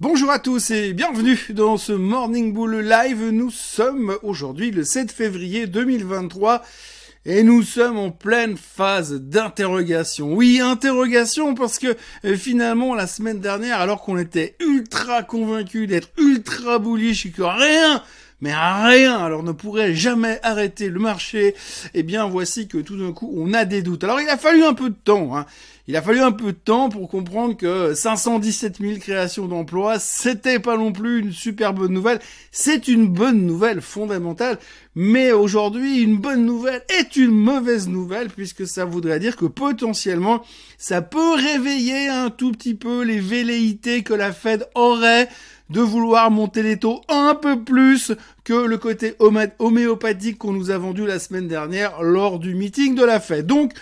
Bonjour à tous et bienvenue dans ce Morning Bull Live. Nous sommes aujourd'hui le 7 février 2023 et nous sommes en pleine phase d'interrogation. Oui, interrogation parce que euh, finalement la semaine dernière, alors qu'on était ultra convaincu d'être ultra bullish et que rien mais rien, alors ne pourrait jamais arrêter le marché, eh bien voici que tout d'un coup on a des doutes. Alors il a fallu un peu de temps, hein. Il a fallu un peu de temps pour comprendre que 517 000 créations d'emplois, c'était pas non plus une super bonne nouvelle. C'est une bonne nouvelle fondamentale, mais aujourd'hui, une bonne nouvelle est une mauvaise nouvelle puisque ça voudrait dire que potentiellement, ça peut réveiller un tout petit peu les velléités que la Fed aurait de vouloir monter les taux un peu plus que le côté homéopathique qu'on nous a vendu la semaine dernière lors du meeting de la Fed. Donc,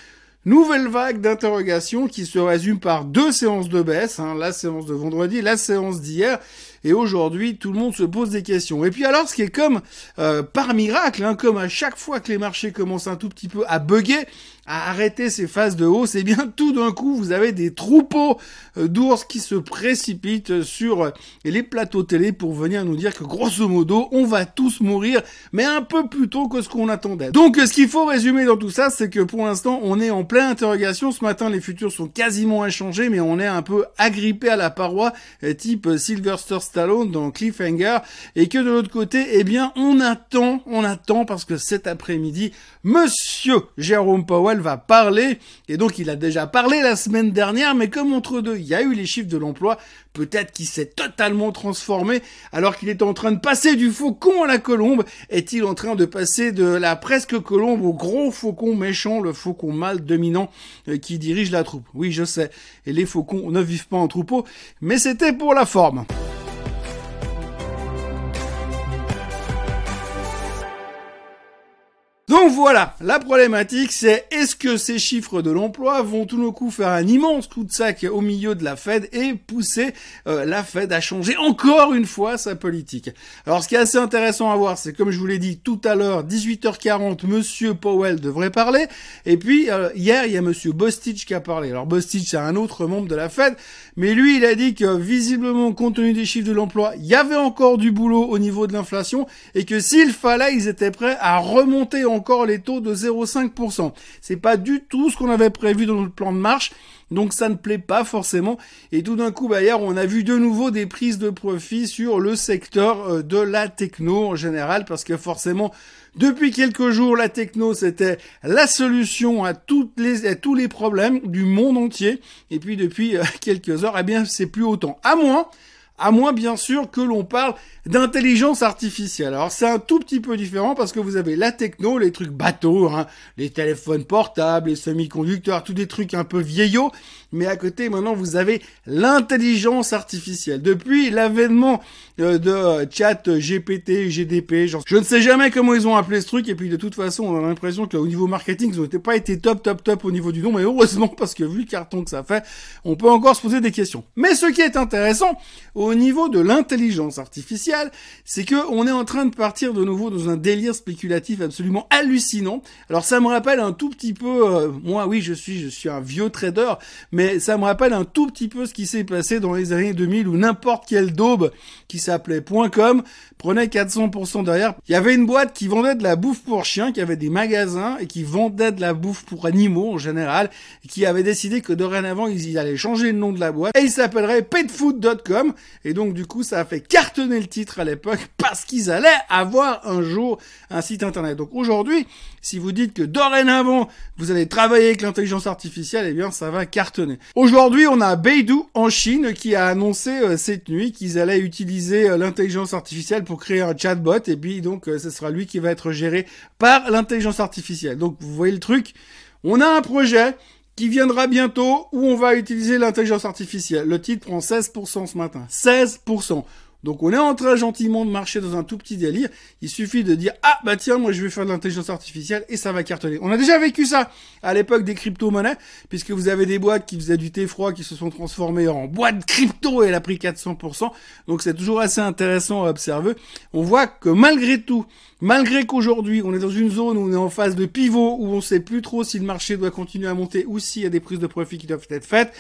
Nouvelle vague d'interrogations qui se résume par deux séances de baisse, hein, la séance de vendredi, la séance d'hier, et aujourd'hui tout le monde se pose des questions. Et puis alors ce qui est comme euh, par miracle, hein, comme à chaque fois que les marchés commencent un tout petit peu à bugger, à arrêter ces phases de hausse, et eh bien tout d'un coup vous avez des troupeaux euh, d'ours qui se précipitent sur euh, les plateaux télé pour venir nous dire que grosso modo on va tous mourir, mais un peu plus tôt que ce qu'on attendait. Donc ce qu'il faut résumer dans tout ça, c'est que pour l'instant on est en pleine interrogation. Ce matin les futurs sont quasiment inchangés, mais on est un peu agrippé à la paroi, euh, type Sylvester Stallone dans Cliffhanger, et que de l'autre côté, eh bien on attend, on attend parce que cet après-midi, Monsieur Jérôme Powell va parler, et donc il a déjà parlé la semaine dernière, mais comme entre deux, il y a eu les chiffres de l'emploi, peut-être qu'il s'est totalement transformé, alors qu'il est en train de passer du faucon à la colombe, est-il en train de passer de la presque colombe au gros faucon méchant, le faucon mâle dominant euh, qui dirige la troupe? Oui, je sais, et les faucons ne vivent pas en troupeau, mais c'était pour la forme. Donc voilà, la problématique c'est est-ce que ces chiffres de l'emploi vont tout d'un coup faire un immense coup de sac au milieu de la Fed et pousser euh, la Fed à changer encore une fois sa politique? Alors ce qui est assez intéressant à voir, c'est comme je vous l'ai dit tout à l'heure, 18h40, Monsieur Powell devrait parler, et puis euh, hier il y a Monsieur Bostich qui a parlé. Alors Bostich c'est un autre membre de la Fed, mais lui il a dit que visiblement compte tenu des chiffres de l'emploi, il y avait encore du boulot au niveau de l'inflation et que s'il fallait, ils étaient prêts à remonter en encore les taux de 0,5%. C'est pas du tout ce qu'on avait prévu dans notre plan de marche. Donc ça ne plaît pas forcément. Et tout d'un coup, bah, on a vu de nouveau des prises de profit sur le secteur euh, de la techno en général, parce que forcément, depuis quelques jours, la techno, c'était la solution à, toutes les, à tous les problèmes du monde entier. Et puis depuis euh, quelques heures, eh bien, c'est plus autant. À moins à moins bien sûr que l'on parle d'intelligence artificielle. Alors c'est un tout petit peu différent parce que vous avez la techno, les trucs bateaux, hein, les téléphones portables, les semi-conducteurs, tous des trucs un peu vieillots, mais à côté maintenant vous avez l'intelligence artificielle. Depuis l'avènement euh, de chat GPT, GDP, genre, je ne sais jamais comment ils ont appelé ce truc et puis de toute façon on a l'impression que au niveau marketing ils n'ont pas été top top top au niveau du nom, mais heureusement parce que vu le carton que ça fait, on peut encore se poser des questions. Mais ce qui est intéressant, au niveau de l'intelligence artificielle, c'est que on est en train de partir de nouveau dans un délire spéculatif absolument hallucinant. Alors ça me rappelle un tout petit peu, euh, moi oui je suis je suis un vieux trader, mais ça me rappelle un tout petit peu ce qui s'est passé dans les années 2000 où n'importe quelle daube qui s'appelait .com prenait 400% derrière. Il y avait une boîte qui vendait de la bouffe pour chiens, qui avait des magasins et qui vendait de la bouffe pour animaux en général, et qui avait décidé que dorénavant ils allaient changer le nom de la boîte et il s'appellerait petfood.com et donc du coup ça a fait cartonner le titre à l'époque parce qu'ils allaient avoir un jour un site internet. Donc aujourd'hui, si vous dites que dorénavant vous allez travailler avec l'intelligence artificielle, eh bien ça va cartonner. Aujourd'hui, on a Beidou en Chine qui a annoncé euh, cette nuit qu'ils allaient utiliser euh, l'intelligence artificielle pour créer un chatbot et puis donc euh, ce sera lui qui va être géré par l'intelligence artificielle. Donc vous voyez le truc, on a un projet qui viendra bientôt où on va utiliser l'intelligence artificielle. Le titre prend 16% ce matin. 16%. Donc on est en train gentiment de marcher dans un tout petit délire. Il suffit de dire ah bah tiens moi je vais faire de l'intelligence artificielle et ça va cartonner. On a déjà vécu ça à l'époque des crypto-monnaies puisque vous avez des boîtes qui faisaient du thé froid qui se sont transformées en boîtes crypto et elle a pris 400%. Donc c'est toujours assez intéressant à observer. On voit que malgré tout, malgré qu'aujourd'hui on est dans une zone où on est en phase de pivot où on sait plus trop si le marché doit continuer à monter ou s'il y a des prises de profit qui doivent être faites,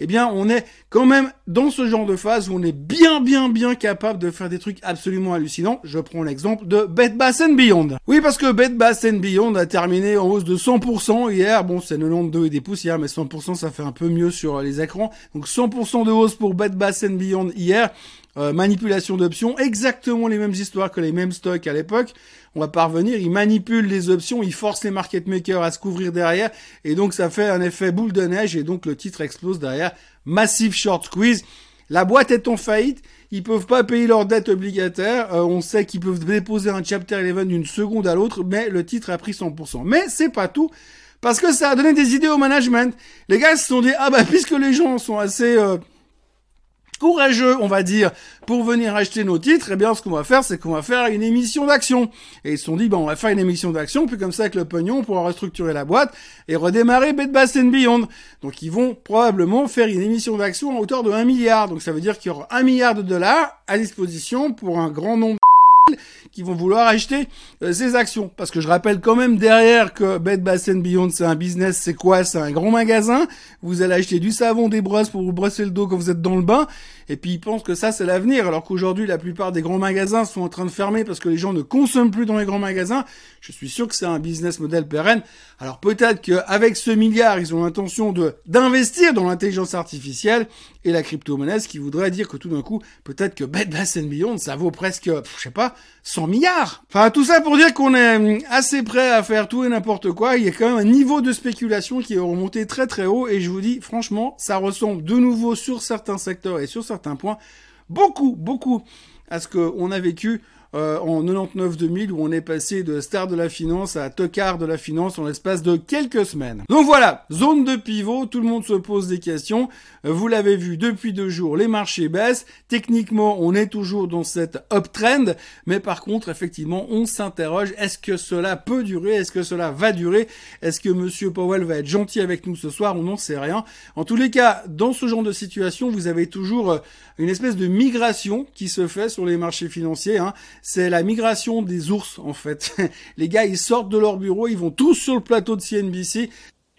eh bien, on est quand même dans ce genre de phase où on est bien, bien, bien capable de faire des trucs absolument hallucinants. Je prends l'exemple de Bed Bath Beyond. Oui, parce que Bed Bath Beyond a terminé en hausse de 100% hier. Bon, c'est 92 et des poussières, mais 100% ça fait un peu mieux sur les écrans. Donc 100% de hausse pour Bed Bath Beyond hier. Euh, manipulation d'options, exactement les mêmes histoires que les mêmes stocks à l'époque. On va parvenir, ils manipulent les options, ils forcent les market makers à se couvrir derrière, et donc ça fait un effet boule de neige, et donc le titre explose derrière. Massive short squeeze. La boîte est en faillite, ils peuvent pas payer leurs dettes obligataires, euh, on sait qu'ils peuvent déposer un chapter 11 d'une seconde à l'autre, mais le titre a pris 100%. Mais c'est pas tout. Parce que ça a donné des idées au management. Les gars se sont dit, ah bah puisque les gens sont assez euh, courageux, on va dire, pour venir acheter nos titres, eh bien, ce qu'on va faire, c'est qu'on va faire une émission d'action. Et ils se sont dit, bon, on va faire une émission d'action, puis comme ça, avec le pognon, on pourra restructurer la boîte et redémarrer Bed Bath Beyond. Donc, ils vont probablement faire une émission d'action en hauteur de 1 milliard. Donc, ça veut dire qu'il y aura 1 milliard de dollars à disposition pour un grand nombre qui vont vouloir acheter euh, ces actions. Parce que je rappelle quand même derrière que Bed Bath Beyond, c'est un business, c'est quoi? C'est un grand magasin. Vous allez acheter du savon, des brosses pour vous brosser le dos quand vous êtes dans le bain. Et puis ils pensent que ça, c'est l'avenir. Alors qu'aujourd'hui, la plupart des grands magasins sont en train de fermer parce que les gens ne consomment plus dans les grands magasins. Je suis sûr que c'est un business model pérenne. Alors peut-être qu'avec ce milliard, ils ont l'intention de d'investir dans l'intelligence artificielle et la crypto-monnaie, ce qui voudrait dire que tout d'un coup, peut-être que Bed Bath Beyond, ça vaut presque, je sais pas, 100 milliards. Enfin, tout ça pour dire qu'on est hum, assez prêt à faire tout et n'importe quoi. Il y a quand même un niveau de spéculation qui est remonté très très haut et je vous dis, franchement, ça ressemble de nouveau sur certains secteurs et sur certains points beaucoup, beaucoup à ce qu'on a vécu euh, en 99-2000 où on est passé de star de la finance à tocard de la finance en l'espace de quelques semaines. Donc voilà, zone de pivot, tout le monde se pose des questions. Euh, vous l'avez vu depuis deux jours, les marchés baissent. Techniquement, on est toujours dans cette uptrend, mais par contre, effectivement, on s'interroge est-ce que cela peut durer? Est-ce que cela va durer? Est-ce que Monsieur Powell va être gentil avec nous ce soir? On n'en sait rien. En tous les cas, dans ce genre de situation, vous avez toujours euh, une espèce de migration qui se fait sur les marchés financiers. Hein c'est la migration des ours en fait. Les gars, ils sortent de leur bureau, ils vont tous sur le plateau de CNBC.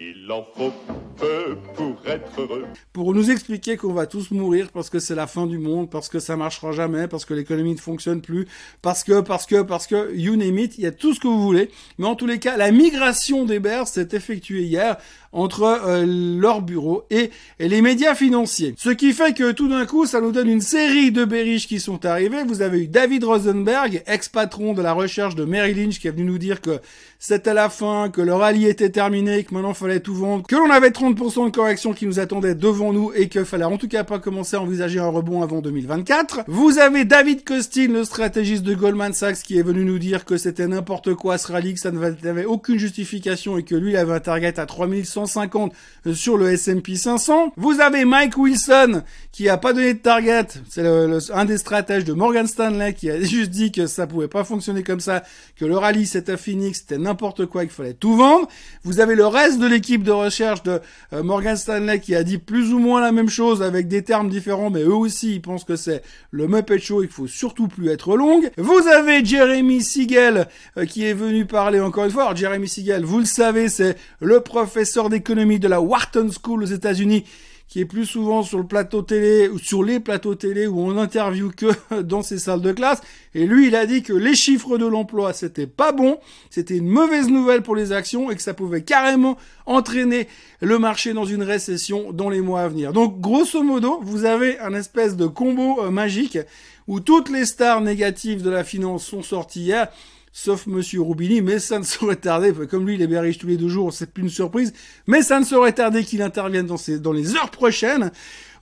Il en faut peu pour être heureux. Pour nous expliquer qu'on va tous mourir parce que c'est la fin du monde, parce que ça marchera jamais, parce que l'économie ne fonctionne plus, parce que, parce que, parce que, you name it, il y a tout ce que vous voulez. Mais en tous les cas, la migration des bears s'est effectuée hier entre euh, leur bureau et, les médias financiers. Ce qui fait que tout d'un coup, ça nous donne une série de berriches qui sont arrivés. Vous avez eu David Rosenberg, ex-patron de la recherche de Mary Lynch, qui est venu nous dire que c'était la fin, que le rallye était terminé, que maintenant fallait tout vendre, que l'on avait 30% de correction qui nous attendait devant nous et qu'il fallait en tout cas pas commencer à envisager un rebond avant 2024. Vous avez David Costin, le stratégiste de Goldman Sachs, qui est venu nous dire que c'était n'importe quoi ce rallye, que ça n'avait aucune justification et que lui avait un target à 3100 150 sur le S&P 500. Vous avez Mike Wilson qui a pas donné de target. C'est un des stratèges de Morgan Stanley qui a juste dit que ça pouvait pas fonctionner comme ça, que le rallye c'était fini, que c'était n'importe quoi, qu'il fallait tout vendre. Vous avez le reste de l'équipe de recherche de euh, Morgan Stanley qui a dit plus ou moins la même chose avec des termes différents, mais eux aussi ils pensent que c'est le Muppet Show, il faut surtout plus être longue. Vous avez Jeremy Siegel euh, qui est venu parler encore une fois. Alors Jeremy Siegel, vous le savez, c'est le professeur d'économie de la Wharton School aux États-Unis, qui est plus souvent sur le plateau télé ou sur les plateaux télé où on interview que dans ces salles de classe. Et lui, il a dit que les chiffres de l'emploi, c'était pas bon, c'était une mauvaise nouvelle pour les actions et que ça pouvait carrément entraîner le marché dans une récession dans les mois à venir. Donc, grosso modo, vous avez un espèce de combo euh, magique où toutes les stars négatives de la finance sont sorties hier sauf Monsieur Roubini, mais ça ne saurait tarder, comme lui il est bien tous les deux jours, c'est plus une surprise, mais ça ne saurait tarder qu'il intervienne dans, les heures prochaines.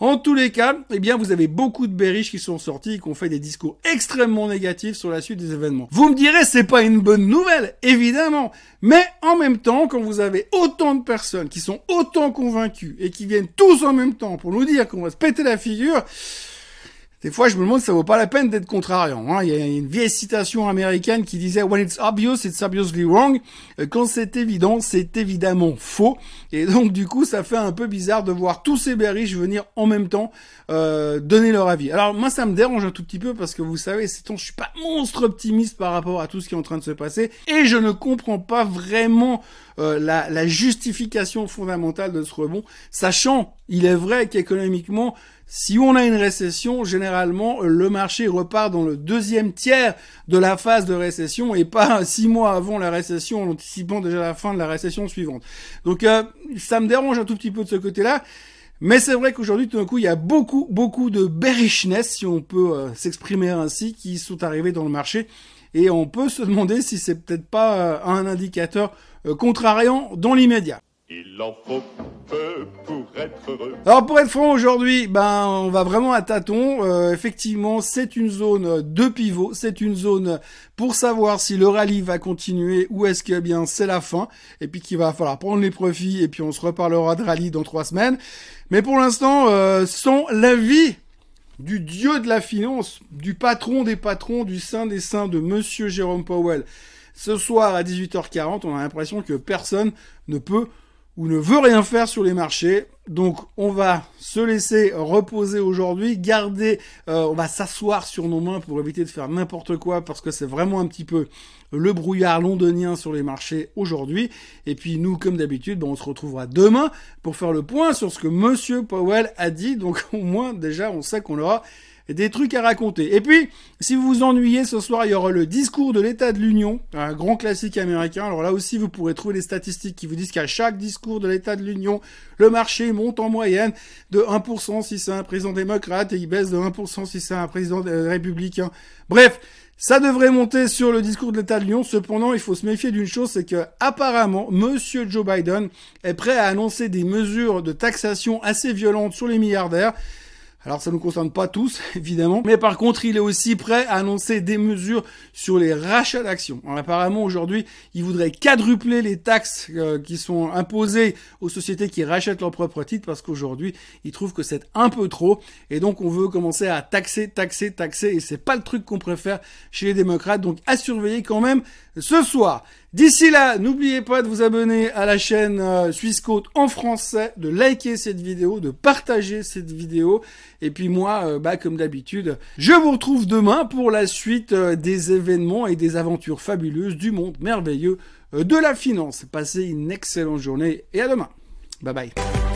En tous les cas, eh bien, vous avez beaucoup de berriches qui sont sortis qui ont fait des discours extrêmement négatifs sur la suite des événements. Vous me direz, c'est pas une bonne nouvelle, évidemment. Mais en même temps, quand vous avez autant de personnes qui sont autant convaincues et qui viennent tous en même temps pour nous dire qu'on va se péter la figure, Des fois, je me demande ça vaut pas la peine d'être contrariant. Hein. Il y a une vieille citation américaine qui disait "When it's obvious, it's obviously wrong." Euh, quand c'est évident, c'est évidemment faux. Et donc, du coup, ça fait un peu bizarre de voir tous ces berriches venir en même temps euh, donner leur avis. Alors, moi, ça me dérange un tout petit peu parce que vous savez, c'est je suis pas monstre optimiste par rapport à tout ce qui est en train de se passer et je ne comprends pas vraiment euh, la, la justification fondamentale de ce rebond, sachant, il est vrai qu'économiquement si on a une récession, généralement, le marché repart dans le deuxième tiers de la phase de récession et pas six mois avant la récession en anticipant déjà la fin de la récession suivante. Donc euh, ça me dérange un tout petit peu de ce côté-là. Mais c'est vrai qu'aujourd'hui, tout d'un coup, il y a beaucoup, beaucoup de bearishness, si on peut euh, s'exprimer ainsi, qui sont arrivés dans le marché. Et on peut se demander si c'est peut-être pas euh, un indicateur contrariant dans l'immédiat. Il en faut peu pour être heureux. Alors pour être franc aujourd'hui, ben on va vraiment à tâtons. Euh, effectivement, c'est une zone de pivot, c'est une zone pour savoir si le rallye va continuer ou est-ce que eh bien c'est la fin et puis qu'il va falloir prendre les profits et puis on se reparlera de rallye dans trois semaines. Mais pour l'instant, euh, sans l'avis du dieu de la finance, du patron des patrons, du saint des saints de Monsieur Jérôme Powell. Ce soir à 18h40, on a l'impression que personne ne peut ou ne veut rien faire sur les marchés. Donc on va se laisser reposer aujourd'hui, garder, euh, on va s'asseoir sur nos mains pour éviter de faire n'importe quoi parce que c'est vraiment un petit peu le brouillard londonien sur les marchés aujourd'hui. Et puis nous, comme d'habitude, on se retrouvera demain pour faire le point sur ce que Monsieur Powell a dit. Donc au moins déjà, on sait qu'on aura des trucs à raconter. Et puis, si vous vous ennuyez, ce soir, il y aura le discours de l'état de l'Union, un grand classique américain. Alors là aussi, vous pourrez trouver les statistiques qui vous disent qu'à chaque discours de l'état de l'Union, le marché monte en moyenne de 1% si c'est un président démocrate et il baisse de 1% si c'est un président républicain. Bref, ça devrait monter sur le discours de l'état de l'Union. Cependant, il faut se méfier d'une chose, c'est que apparemment, monsieur Joe Biden est prêt à annoncer des mesures de taxation assez violentes sur les milliardaires. Alors ça ne nous concerne pas tous, évidemment, mais par contre, il est aussi prêt à annoncer des mesures sur les rachats d'actions. Apparemment, aujourd'hui, il voudrait quadrupler les taxes euh, qui sont imposées aux sociétés qui rachètent leurs propres titres, parce qu'aujourd'hui, il trouve que c'est un peu trop, et donc on veut commencer à taxer, taxer, taxer, et c'est pas le truc qu'on préfère chez les démocrates, donc à surveiller quand même ce soir. D'ici là, n'oubliez pas de vous abonner à la chaîne euh, Suisse Côte en français, de liker cette vidéo, de partager cette vidéo. Et puis moi, euh, bah, comme d'habitude, je vous retrouve demain pour la suite euh, des événements et des aventures fabuleuses du monde merveilleux de la finance. Passez une excellente journée et à demain. Bye bye.